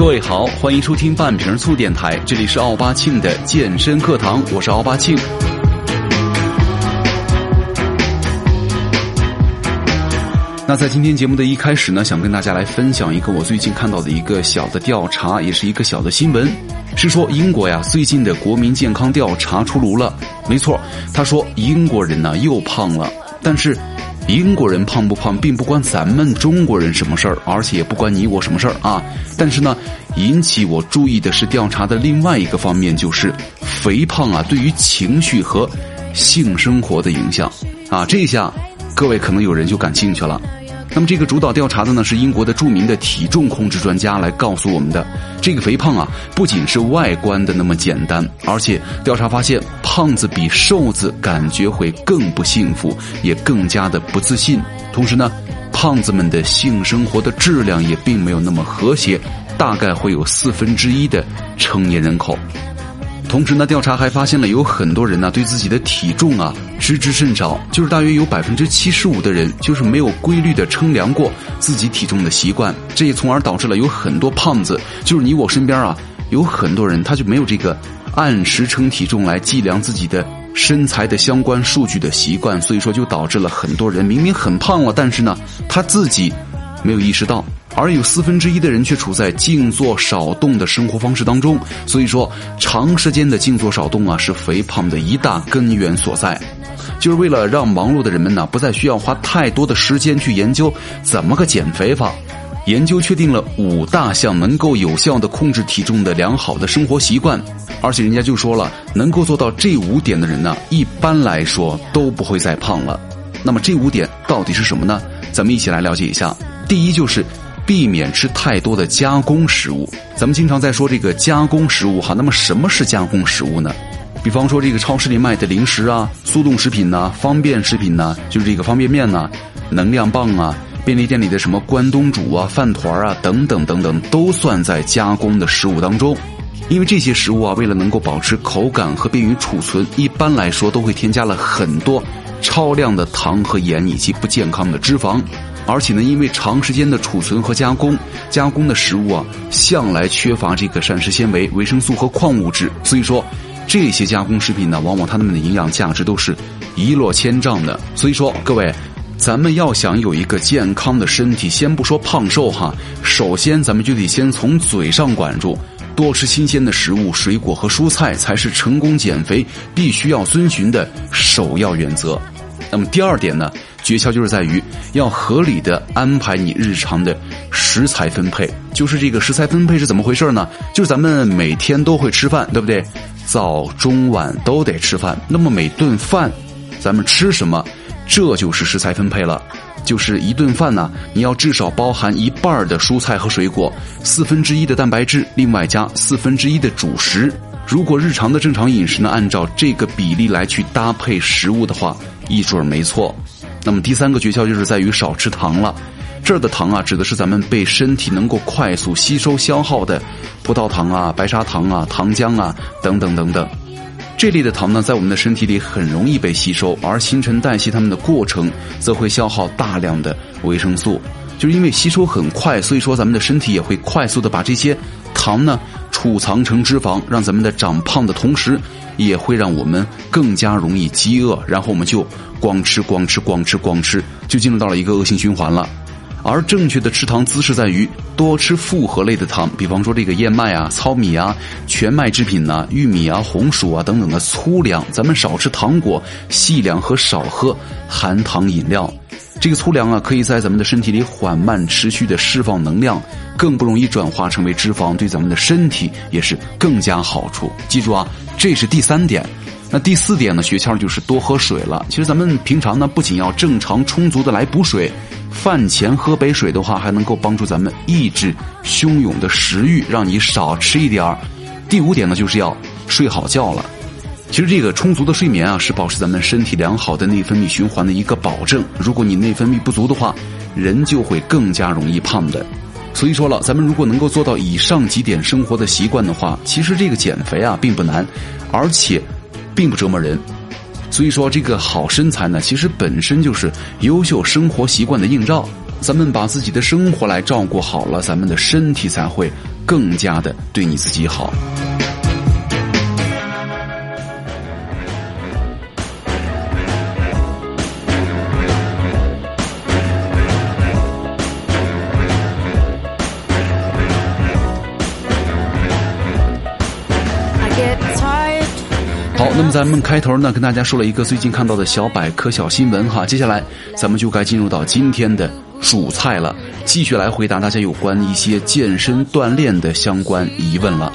各位好，欢迎收听半瓶醋电台，这里是奥巴庆的健身课堂，我是奥巴庆。那在今天节目的一开始呢，想跟大家来分享一个我最近看到的一个小的调查，也是一个小的新闻，是说英国呀最近的国民健康调查出炉了。没错，他说英国人呢又胖了，但是。英国人胖不胖，并不关咱们中国人什么事儿，而且也不关你我什么事儿啊。但是呢，引起我注意的是调查的另外一个方面，就是肥胖啊对于情绪和性生活的影响啊。这下各位可能有人就感兴趣了。那么这个主导调查的呢是英国的著名的体重控制专家来告诉我们的，这个肥胖啊不仅是外观的那么简单，而且调查发现胖子比瘦子感觉会更不幸福，也更加的不自信。同时呢，胖子们的性生活的质量也并没有那么和谐，大概会有四分之一的成年人口。同时呢，调查还发现了有很多人呢对自己的体重啊知之甚少，就是大约有百分之七十五的人就是没有规律的称量过自己体重的习惯，这也从而导致了有很多胖子，就是你我身边啊有很多人他就没有这个按时称体重来计量自己的身材的相关数据的习惯，所以说就导致了很多人明明很胖了，但是呢他自己没有意识到。而有四分之一的人却处在静坐少动的生活方式当中，所以说长时间的静坐少动啊，是肥胖的一大根源所在。就是为了让忙碌的人们呢，不再需要花太多的时间去研究怎么个减肥法，研究确定了五大项能够有效的控制体重的良好的生活习惯。而且人家就说了，能够做到这五点的人呢，一般来说都不会再胖了。那么这五点到底是什么呢？咱们一起来了解一下。第一就是。避免吃太多的加工食物。咱们经常在说这个加工食物哈，那么什么是加工食物呢？比方说这个超市里卖的零食啊、速冻食品呐、方便食品呐，就是这个方便面呐、能量棒啊、便利店里的什么关东煮啊、饭团啊等等等等，都算在加工的食物当中。因为这些食物啊，为了能够保持口感和便于储存，一般来说都会添加了很多超量的糖和盐以及不健康的脂肪。而且呢，因为长时间的储存和加工，加工的食物啊，向来缺乏这个膳食纤维、维生素和矿物质，所以说这些加工食品呢，往往它们的营养价值都是一落千丈的。所以说，各位，咱们要想有一个健康的身体，先不说胖瘦哈，首先咱们就得先从嘴上管住，多吃新鲜的食物、水果和蔬菜，才是成功减肥必须要遵循的首要原则。那么第二点呢？诀窍就是在于要合理的安排你日常的食材分配。就是这个食材分配是怎么回事呢？就是咱们每天都会吃饭，对不对？早中晚都得吃饭。那么每顿饭，咱们吃什么？这就是食材分配了。就是一顿饭呢，你要至少包含一半的蔬菜和水果，四分之一的蛋白质，另外加四分之一的主食。如果日常的正常饮食呢，按照这个比例来去搭配食物的话，一准没错。那么第三个诀窍就是在于少吃糖了，这儿的糖啊，指的是咱们被身体能够快速吸收消耗的葡萄糖啊、白砂糖啊、糖浆啊等等等等。这类的糖呢，在我们的身体里很容易被吸收，而新陈代谢它们的过程则会消耗大量的维生素。就是因为吸收很快，所以说咱们的身体也会快速的把这些糖呢储藏成脂肪，让咱们在长胖的同时。也会让我们更加容易饥饿，然后我们就光吃光吃光吃光吃，就进入到了一个恶性循环了。而正确的吃糖姿势在于多吃复合类的糖，比方说这个燕麦啊、糙米啊、全麦制品呐、玉米啊、红薯啊等等的粗粮，咱们少吃糖果，细粮和少喝含糖饮料。这个粗粮啊，可以在咱们的身体里缓慢持续的释放能量，更不容易转化成为脂肪，对咱们的身体也是更加好处。记住啊，这是第三点。那第四点呢，诀窍就是多喝水了。其实咱们平常呢，不仅要正常充足的来补水，饭前喝杯水的话，还能够帮助咱们抑制汹涌的食欲，让你少吃一点儿。第五点呢，就是要睡好觉了。其实这个充足的睡眠啊，是保持咱们身体良好的内分泌循环的一个保证。如果你内分泌不足的话，人就会更加容易胖的。所以说了，咱们如果能够做到以上几点生活的习惯的话，其实这个减肥啊并不难，而且并不折磨人。所以说，这个好身材呢，其实本身就是优秀生活习惯的映照。咱们把自己的生活来照顾好了，咱们的身体才会更加的对你自己好。好，那么咱们开头呢，跟大家说了一个最近看到的小百科小新闻哈，接下来咱们就该进入到今天的主菜了，继续来回答大家有关一些健身锻炼的相关疑问了。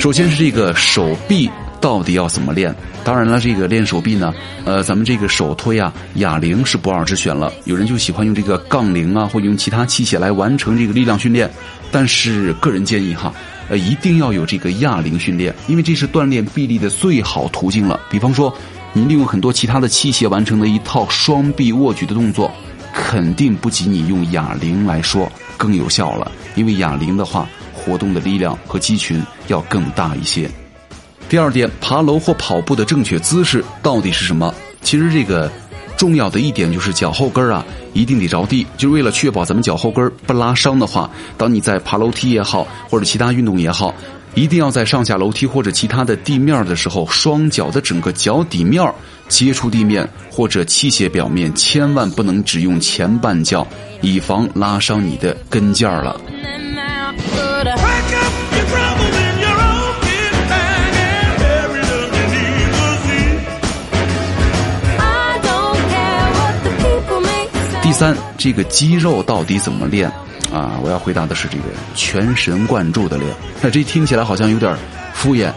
首先是这个手臂。到底要怎么练？当然了，这个练手臂呢，呃，咱们这个手推啊，哑铃是不二之选了。有人就喜欢用这个杠铃啊，或者用其他器械来完成这个力量训练。但是个人建议哈，呃，一定要有这个哑铃训练，因为这是锻炼臂力的最好途径了。比方说，你利用很多其他的器械完成的一套双臂握举的动作，肯定不及你用哑铃来说更有效了。因为哑铃的话，活动的力量和肌群要更大一些。第二点，爬楼或跑步的正确姿势到底是什么？其实这个重要的一点就是脚后跟啊，一定得着地。就是为了确保咱们脚后跟不拉伤的话，当你在爬楼梯也好，或者其他运动也好，一定要在上下楼梯或者其他的地面的时候，双脚的整个脚底面接触地面或者器械表面，千万不能只用前半脚，以防拉伤你的跟腱了。第三，这个肌肉到底怎么练？啊，我要回答的是这个全神贯注的练。那这听起来好像有点敷衍，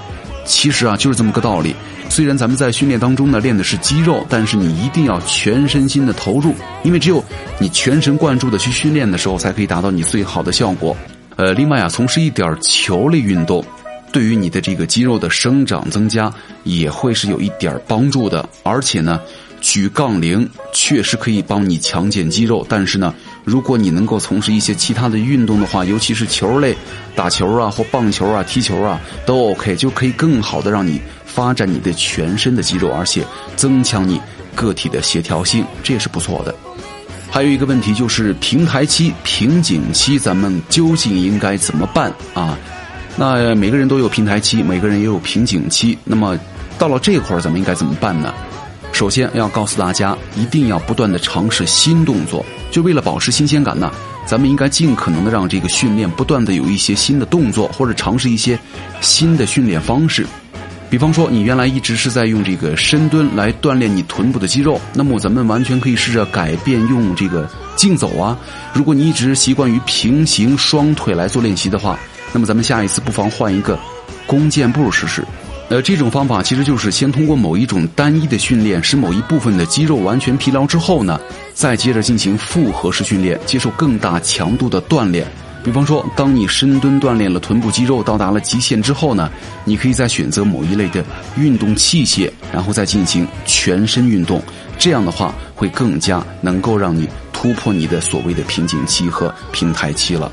其实啊就是这么个道理。虽然咱们在训练当中呢练的是肌肉，但是你一定要全身心的投入，因为只有你全神贯注的去训练的时候，才可以达到你最好的效果。呃，另外啊，从事一点球类运动，对于你的这个肌肉的生长增加也会是有一点帮助的，而且呢。举杠铃确实可以帮你强健肌肉，但是呢，如果你能够从事一些其他的运动的话，尤其是球类，打球啊或棒球啊、踢球啊，都 OK，就可以更好的让你发展你的全身的肌肉，而且增强你个体的协调性，这也是不错的。还有一个问题就是平台期、瓶颈期，咱们究竟应该怎么办啊？那每个人都有平台期，每个人也有瓶颈期，那么到了这会儿，咱们应该怎么办呢？首先要告诉大家，一定要不断的尝试新动作，就为了保持新鲜感呢。咱们应该尽可能的让这个训练不断的有一些新的动作，或者尝试一些新的训练方式。比方说，你原来一直是在用这个深蹲来锻炼你臀部的肌肉，那么咱们完全可以试着改变用这个竞走啊。如果你一直习惯于平行双腿来做练习的话，那么咱们下一次不妨换一个弓箭步试试。呃，这种方法其实就是先通过某一种单一的训练，使某一部分的肌肉完全疲劳之后呢，再接着进行复合式训练，接受更大强度的锻炼。比方说，当你深蹲锻炼了臀部肌肉到达了极限之后呢，你可以再选择某一类的运动器械，然后再进行全身运动。这样的话，会更加能够让你突破你的所谓的瓶颈期和平台期了。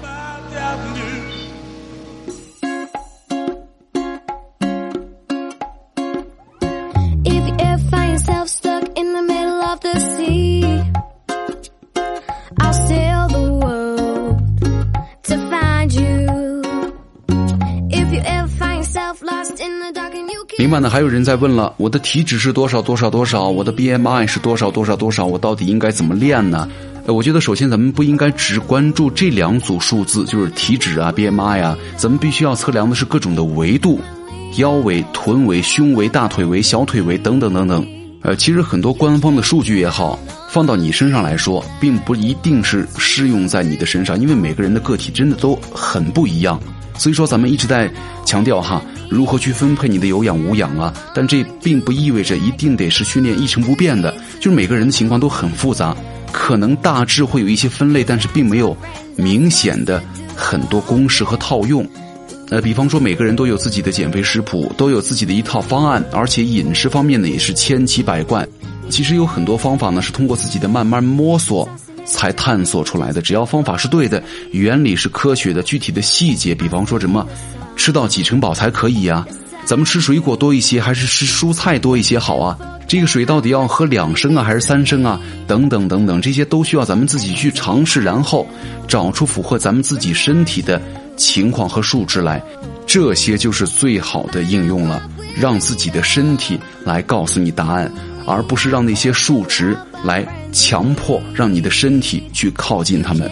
另外呢，还有人在问了，我的体脂是多少多少多少，我的 BMI 是多少多少多少，我到底应该怎么练呢？呃，我觉得首先咱们不应该只关注这两组数字，就是体脂啊、BMI 啊，咱们必须要测量的是各种的维度，腰围、臀围、胸围、大腿围、小腿围等等等等。呃，其实很多官方的数据也好，放到你身上来说，并不一定是适用在你的身上，因为每个人的个体真的都很不一样。所以说，咱们一直在强调哈，如何去分配你的有氧无氧啊？但这并不意味着一定得是训练一成不变的，就是每个人的情况都很复杂，可能大致会有一些分类，但是并没有明显的很多公式和套用。呃，比方说，每个人都有自己的减肥食谱，都有自己的一套方案，而且饮食方面呢也是千奇百怪。其实有很多方法呢是通过自己的慢慢摸索。才探索出来的。只要方法是对的，原理是科学的，具体的细节，比方说什么吃到几成饱才可以呀？咱们吃水果多一些，还是吃蔬菜多一些好啊？这个水到底要喝两升啊，还是三升啊？等等等等，这些都需要咱们自己去尝试，然后找出符合咱们自己身体的情况和数值来，这些就是最好的应用了。让自己的身体来告诉你答案，而不是让那些数值来强迫让你的身体去靠近他们。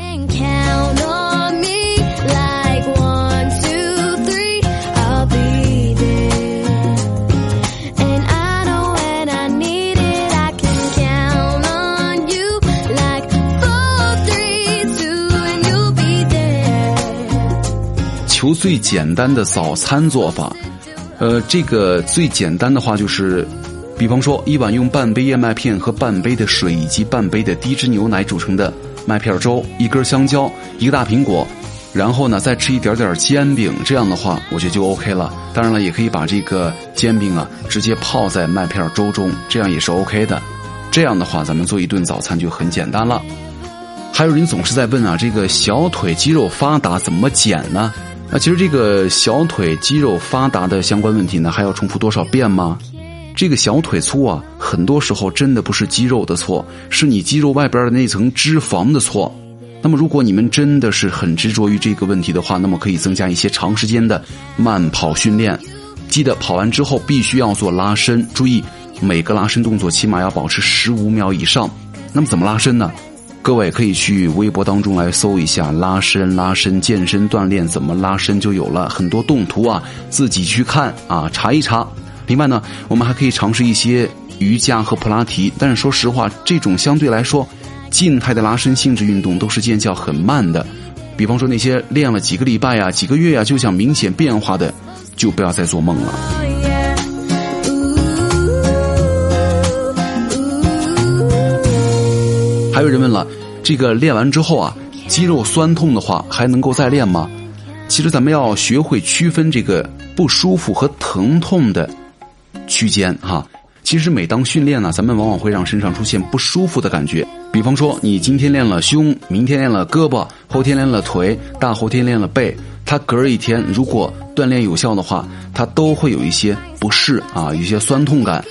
求最简单的早餐做法。呃，这个最简单的话就是，比方说一碗用半杯燕麦片和半杯的水以及半杯的低脂牛奶煮成的麦片粥，一根香蕉，一个大苹果，然后呢再吃一点点煎饼，这样的话我觉得就 OK 了。当然了，也可以把这个煎饼啊直接泡在麦片粥中，这样也是 OK 的。这样的话，咱们做一顿早餐就很简单了。还有人总是在问啊，这个小腿肌肉发达怎么减呢？那其实这个小腿肌肉发达的相关问题呢，还要重复多少遍吗？这个小腿粗啊，很多时候真的不是肌肉的错，是你肌肉外边的那层脂肪的错。那么如果你们真的是很执着于这个问题的话，那么可以增加一些长时间的慢跑训练。记得跑完之后必须要做拉伸，注意每个拉伸动作起码要保持十五秒以上。那么怎么拉伸呢？各位可以去微博当中来搜一下拉伸、拉伸、健身锻炼怎么拉伸，就有了很多动图啊，自己去看啊，查一查。另外呢，我们还可以尝试一些瑜伽和普拉提，但是说实话，这种相对来说静态的拉伸性质运动都是见效很慢的。比方说那些练了几个礼拜呀、几个月呀就想明显变化的，就不要再做梦了。还有人问了。这个练完之后啊，肌肉酸痛的话还能够再练吗？其实咱们要学会区分这个不舒服和疼痛的区间哈。其实每当训练呢，咱们往往会让身上出现不舒服的感觉。比方说，你今天练了胸，明天练了胳膊，后天练了腿，大后天练了背，它隔一天如果锻炼有效的话，它都会有一些不适啊，有些酸痛感。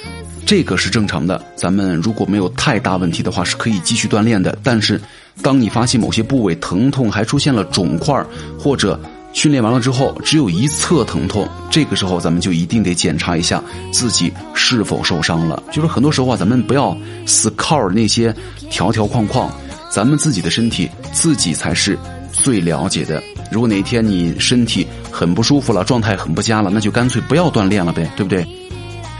这个是正常的，咱们如果没有太大问题的话，是可以继续锻炼的。但是，当你发现某些部位疼痛，还出现了肿块，或者训练完了之后只有一侧疼痛，这个时候咱们就一定得检查一下自己是否受伤了。就是很多时候啊，咱们不要死靠那些条条框框，咱们自己的身体自己才是最了解的。如果哪一天你身体很不舒服了，状态很不佳了，那就干脆不要锻炼了呗，对不对？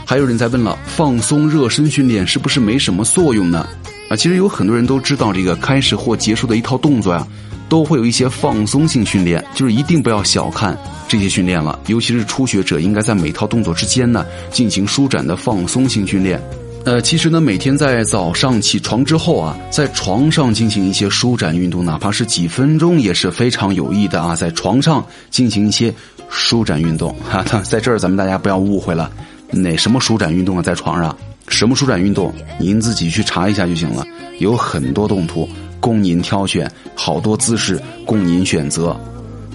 还有人在问了，放松热身训练是不是没什么作用呢？啊，其实有很多人都知道，这个开始或结束的一套动作呀，都会有一些放松性训练，就是一定不要小看这些训练了。尤其是初学者，应该在每套动作之间呢进行舒展的放松性训练。呃，其实呢，每天在早上起床之后啊，在床上进行一些舒展运动，哪怕是几分钟，也是非常有益的啊。在床上进行一些舒展运动，哈，在这儿咱们大家不要误会了。哪什么舒展运动啊？在床上，什么舒展运动？您自己去查一下就行了。有很多动图供您挑选，好多姿势供您选择。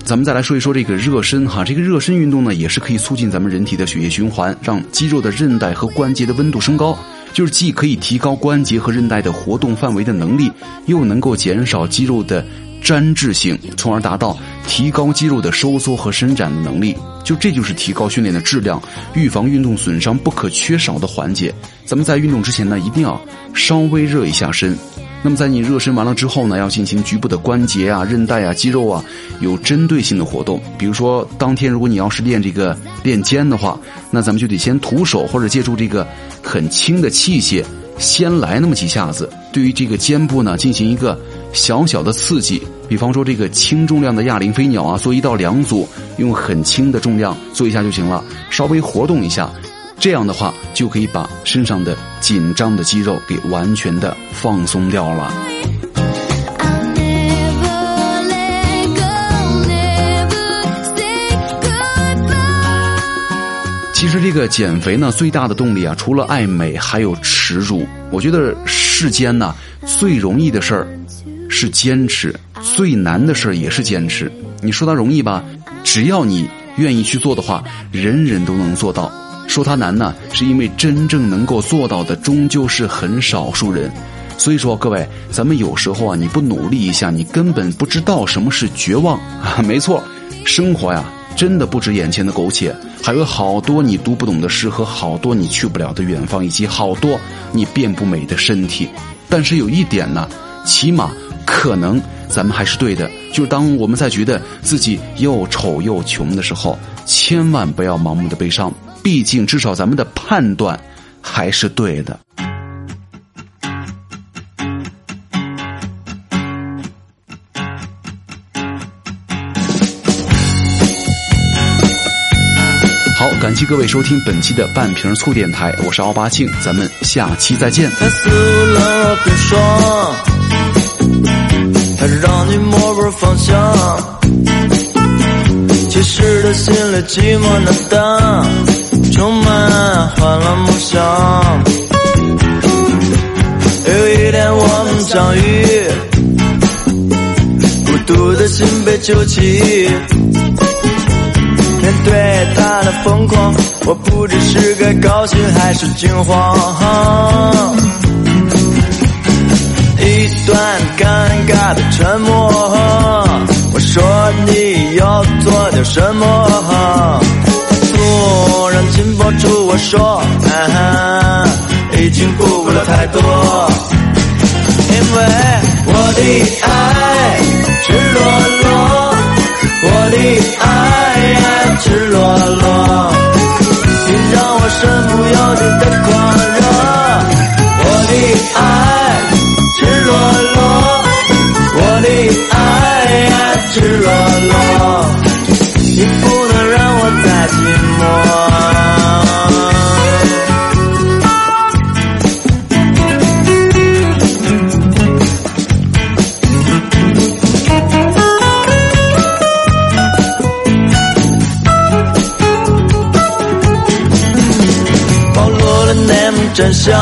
咱们再来说一说这个热身哈，这个热身运动呢，也是可以促进咱们人体的血液循环，让肌肉的韧带和关节的温度升高，就是既可以提高关节和韧带的活动范围的能力，又能够减少肌肉的。粘滞性，从而达到提高肌肉的收缩和伸展的能力。就这就是提高训练的质量、预防运动损伤不可缺少的环节。咱们在运动之前呢，一定要稍微热一下身。那么在你热身完了之后呢，要进行局部的关节啊、韧带啊、肌肉啊有针对性的活动。比如说，当天如果你要是练这个练肩的话，那咱们就得先徒手或者借助这个很轻的器械，先来那么几下子，对于这个肩部呢进行一个。小小的刺激，比方说这个轻重量的哑铃飞鸟啊，做一到两组，用很轻的重量做一下就行了，稍微活动一下，这样的话就可以把身上的紧张的肌肉给完全的放松掉了。其实这个减肥呢，最大的动力啊，除了爱美，还有耻辱。我觉得世间呢，最容易的事儿。是坚持最难的事儿，也是坚持。你说它容易吧？只要你愿意去做的话，人人都能做到。说它难呢，是因为真正能够做到的终究是很少数人。所以说，各位，咱们有时候啊，你不努力一下，你根本不知道什么是绝望啊！没错，生活呀，真的不止眼前的苟且，还有好多你读不懂的诗和好多你去不了的远方，以及好多你变不美的身体。但是有一点呢，起码可能咱们还是对的，就是当我们在觉得自己又丑又穷的时候，千万不要盲目的悲伤。毕竟，至少咱们的判断还是对的。好，感谢各位收听本期的半瓶醋电台，我是奥巴庆，咱们下期再见。他撕了冰霜，他让你摸不着方向，其实他心里寂寞难当。充满欢乐梦想。有一天我们相遇，孤独的心被救起。面对他的疯狂，我不知是该高兴还是惊慌。一段尴尬的沉默，我说你要做点什么。突然紧抱住我说，已经顾不了太多，因为我的爱赤裸裸，我的爱赤裸裸，你让我身不由己的狂热，我的爱赤裸裸，我的爱赤裸裸，你不能让我再寂寞。真相，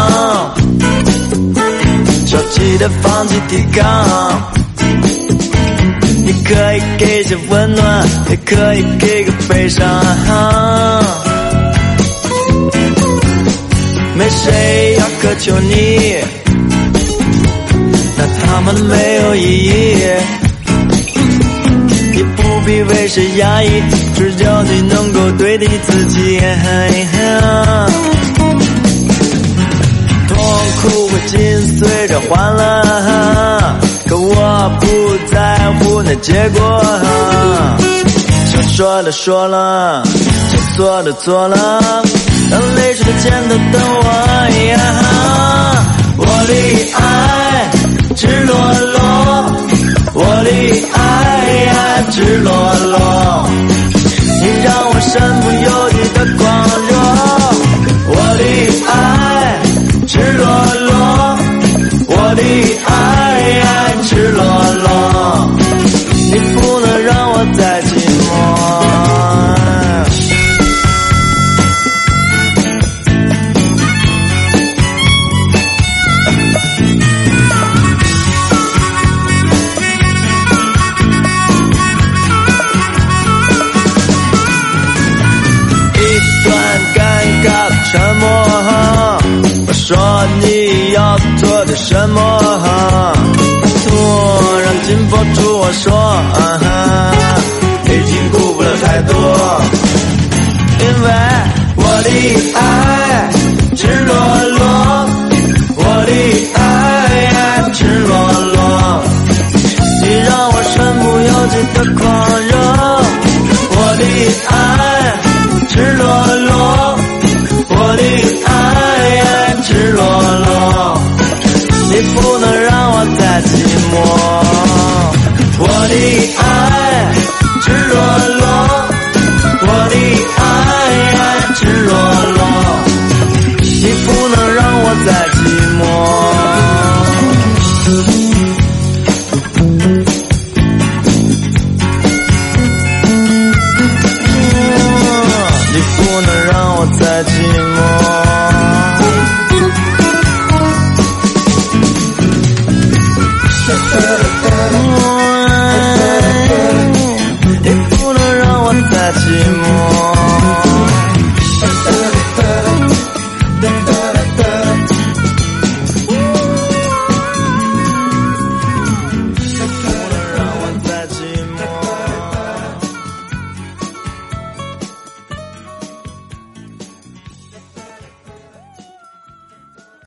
消极的放弃抵抗。你可以给些温暖，也可以给个悲伤。没谁要苛求你，那他们没有意义。你不必为谁压抑，只要你能够对得起自己。紧随着欢乐，可我不在乎那结果。想说的说了，想做的做了，当泪水在肩头等我。我的爱赤裸裸，我的爱赤裸裸，你让我身不由己的狂热。我的爱。能